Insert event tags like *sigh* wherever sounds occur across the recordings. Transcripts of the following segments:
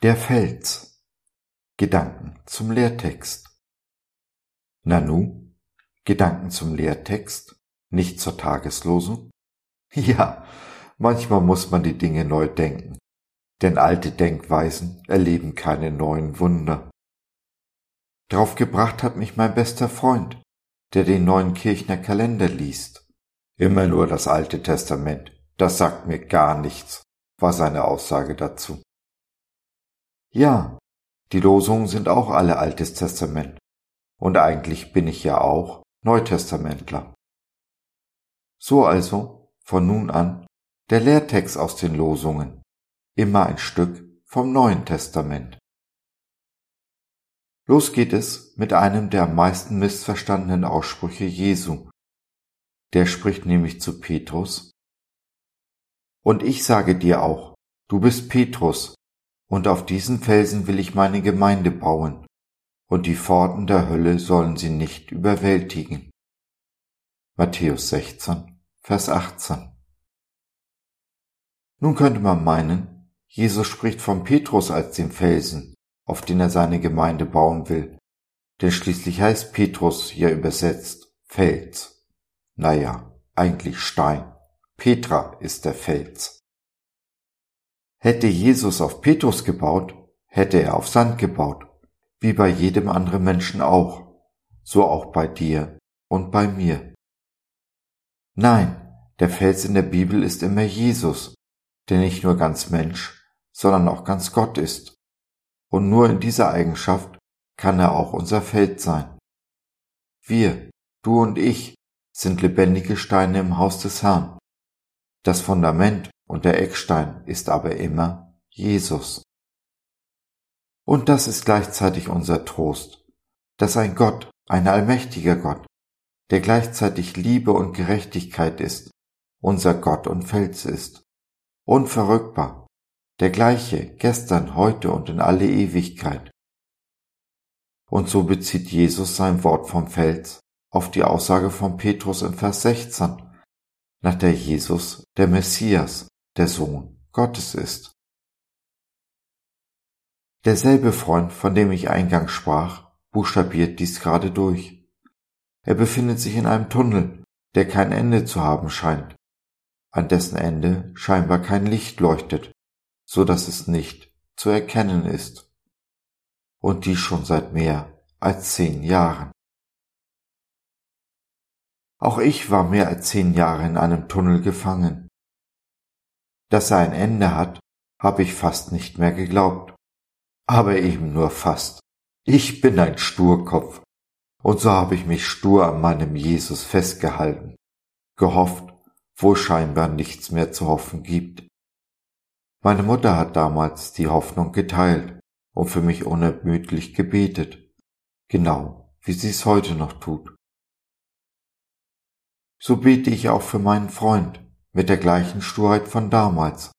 Der Fels. Gedanken zum Lehrtext. Nanu, Gedanken zum Lehrtext, nicht zur Tageslosung? *laughs* Ja, manchmal muss man die Dinge neu denken, denn alte Denkweisen erleben keine neuen Wunder. Drauf gebracht hat mich mein bester Freund, der den neuen Kirchner Kalender liest. Immer nur das Alte Testament, das sagt mir gar nichts, war seine Aussage dazu. Ja, die Losungen sind auch alle Altes Testament. Und eigentlich bin ich ja auch Neutestamentler. So also, von nun an, der Lehrtext aus den Losungen, immer ein Stück vom Neuen Testament. Los geht es mit einem der am meisten missverstandenen Aussprüche Jesu. Der spricht nämlich zu Petrus. Und ich sage dir auch, du bist Petrus, und auf diesen Felsen will ich meine Gemeinde bauen, und die Pforten der Hölle sollen sie nicht überwältigen. Matthäus 16, Vers 18. Nun könnte man meinen, Jesus spricht von Petrus als dem Felsen, auf den er seine Gemeinde bauen will, denn schließlich heißt Petrus ja übersetzt Fels. Naja, eigentlich Stein. Petra ist der Fels. Hätte Jesus auf Petrus gebaut, hätte er auf Sand gebaut, wie bei jedem anderen Menschen auch, so auch bei dir und bei mir. Nein, der Fels in der Bibel ist immer Jesus, der nicht nur ganz Mensch, sondern auch ganz Gott ist. Und nur in dieser Eigenschaft kann er auch unser Feld sein. Wir, du und ich, sind lebendige Steine im Haus des Herrn. Das Fundament und der Eckstein ist aber immer Jesus. Und das ist gleichzeitig unser Trost, dass ein Gott, ein allmächtiger Gott, der gleichzeitig Liebe und Gerechtigkeit ist, unser Gott und Fels ist, unverrückbar, der gleiche gestern, heute und in alle Ewigkeit. Und so bezieht Jesus sein Wort vom Fels auf die Aussage von Petrus in Vers 16, nach der Jesus der Messias, der Sohn Gottes ist. Derselbe Freund, von dem ich eingangs sprach, buchstabiert dies gerade durch. Er befindet sich in einem Tunnel, der kein Ende zu haben scheint, an dessen Ende scheinbar kein Licht leuchtet, so dass es nicht zu erkennen ist. Und dies schon seit mehr als zehn Jahren. Auch ich war mehr als zehn Jahre in einem Tunnel gefangen, dass er ein Ende hat, habe ich fast nicht mehr geglaubt. Aber eben nur fast. Ich bin ein Sturkopf. Und so habe ich mich stur an meinem Jesus festgehalten, gehofft, wo scheinbar nichts mehr zu hoffen gibt. Meine Mutter hat damals die Hoffnung geteilt und für mich unermüdlich gebetet, genau wie sie es heute noch tut. So bete ich auch für meinen Freund, mit der gleichen Sturheit von damals,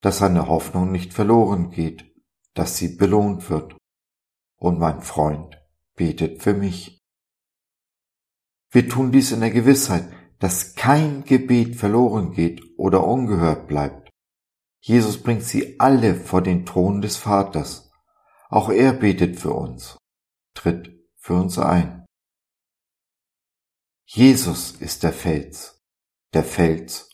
dass seine Hoffnung nicht verloren geht, dass sie belohnt wird. Und mein Freund betet für mich. Wir tun dies in der Gewissheit, dass kein Gebet verloren geht oder ungehört bleibt. Jesus bringt sie alle vor den Thron des Vaters. Auch er betet für uns, tritt für uns ein. Jesus ist der Fels, der Fels